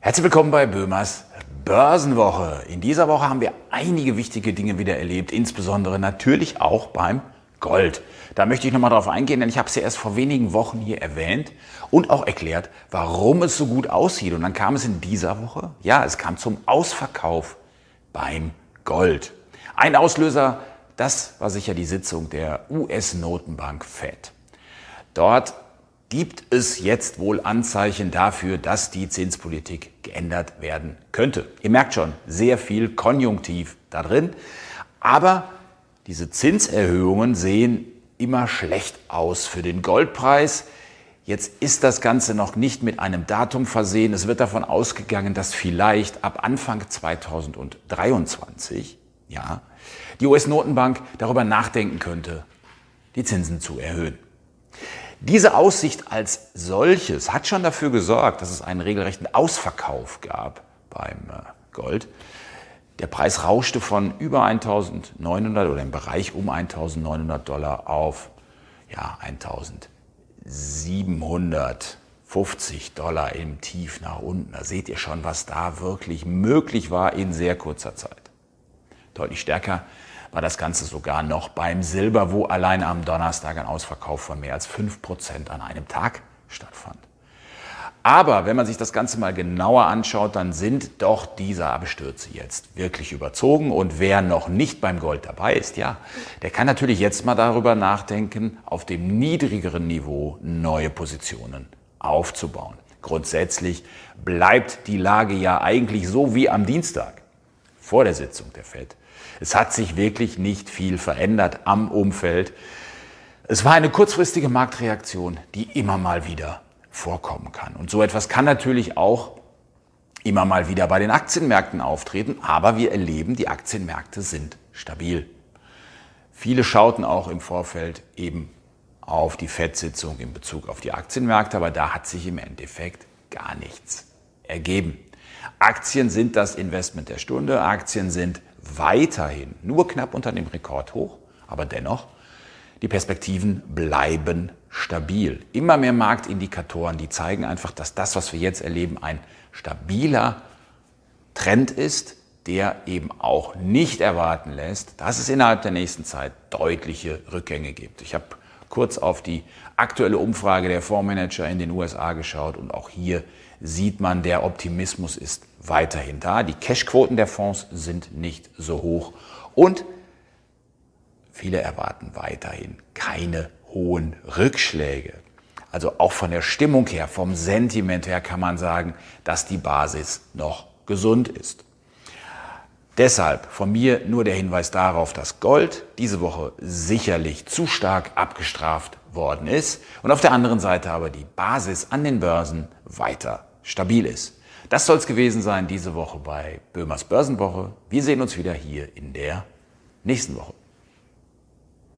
Herzlich willkommen bei Böhmers Börsenwoche. In dieser Woche haben wir einige wichtige Dinge wieder erlebt, insbesondere natürlich auch beim Gold. Da möchte ich nochmal drauf eingehen, denn ich habe es ja erst vor wenigen Wochen hier erwähnt und auch erklärt, warum es so gut aussieht. Und dann kam es in dieser Woche, ja, es kam zum Ausverkauf beim Gold. Ein Auslöser, das war sicher die Sitzung der US-Notenbank Fed. Dort gibt es jetzt wohl Anzeichen dafür, dass die Zinspolitik geändert werden könnte. Ihr merkt schon, sehr viel Konjunktiv da drin. Aber diese Zinserhöhungen sehen immer schlecht aus für den Goldpreis. Jetzt ist das Ganze noch nicht mit einem Datum versehen. Es wird davon ausgegangen, dass vielleicht ab Anfang 2023, ja, die US-Notenbank darüber nachdenken könnte, die Zinsen zu erhöhen. Diese Aussicht als solches hat schon dafür gesorgt, dass es einen regelrechten Ausverkauf gab beim äh, Gold. Der Preis rauschte von über 1900 oder im Bereich um 1900 Dollar auf ja, 1750 Dollar im Tief nach unten. Da seht ihr schon, was da wirklich möglich war in sehr kurzer Zeit. Deutlich stärker war das Ganze sogar noch beim Silber, wo allein am Donnerstag ein Ausverkauf von mehr als 5% an einem Tag stattfand. Aber wenn man sich das Ganze mal genauer anschaut, dann sind doch diese Abstürze jetzt wirklich überzogen. Und wer noch nicht beim Gold dabei ist, ja, der kann natürlich jetzt mal darüber nachdenken, auf dem niedrigeren Niveau neue Positionen aufzubauen. Grundsätzlich bleibt die Lage ja eigentlich so wie am Dienstag vor der Sitzung der FED. Es hat sich wirklich nicht viel verändert am Umfeld. Es war eine kurzfristige Marktreaktion, die immer mal wieder vorkommen kann. Und so etwas kann natürlich auch immer mal wieder bei den Aktienmärkten auftreten, aber wir erleben, die Aktienmärkte sind stabil. Viele schauten auch im Vorfeld eben auf die FED-Sitzung in Bezug auf die Aktienmärkte, aber da hat sich im Endeffekt gar nichts ergeben. Aktien sind das Investment der Stunde. Aktien sind weiterhin nur knapp unter dem Rekordhoch, aber dennoch, die Perspektiven bleiben stabil. Immer mehr Marktindikatoren, die zeigen einfach, dass das, was wir jetzt erleben, ein stabiler Trend ist, der eben auch nicht erwarten lässt, dass es innerhalb der nächsten Zeit deutliche Rückgänge gibt. Ich habe kurz auf die aktuelle Umfrage der Fondsmanager in den USA geschaut und auch hier sieht man, der Optimismus ist weiterhin da. Die Cashquoten der Fonds sind nicht so hoch und viele erwarten weiterhin keine hohen Rückschläge. Also auch von der Stimmung her, vom Sentiment her kann man sagen, dass die Basis noch gesund ist. Deshalb von mir nur der Hinweis darauf, dass Gold diese Woche sicherlich zu stark abgestraft worden ist und auf der anderen Seite aber die Basis an den Börsen weiter stabil ist. Das soll es gewesen sein diese Woche bei Böhmers Börsenwoche. Wir sehen uns wieder hier in der nächsten Woche.